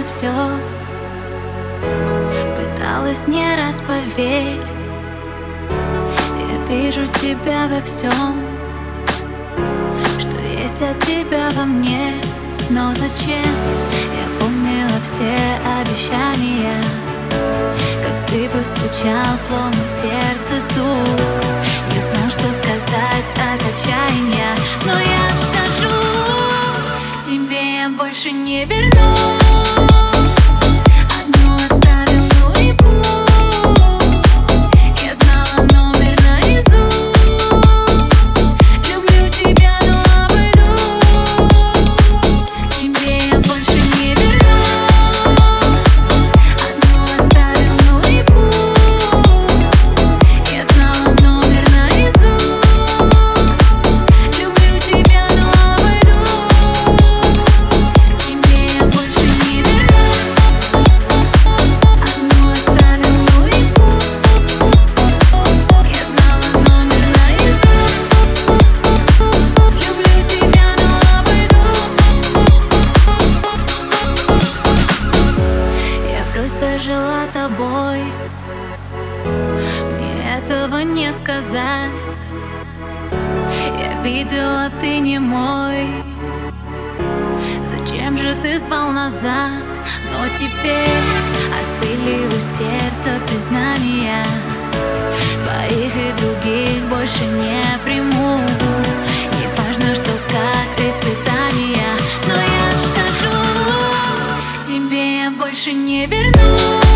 возможно все Пыталась не раз, поверь Я вижу тебя во всем Что есть от тебя во мне Но зачем? Я помнила все обещания Как ты постучал, словно в сердце стук. Не знал, что сказать от отчаяния Но я скажу Тебе я больше не вернусь тобой. Мне этого не сказать. Я видела, ты не мой. Зачем же ты звал назад? Но теперь остыли у сердца признания. Твоих и других больше не приму. Не важно, что как испытания. Но я скажу, тебе я больше не вернусь.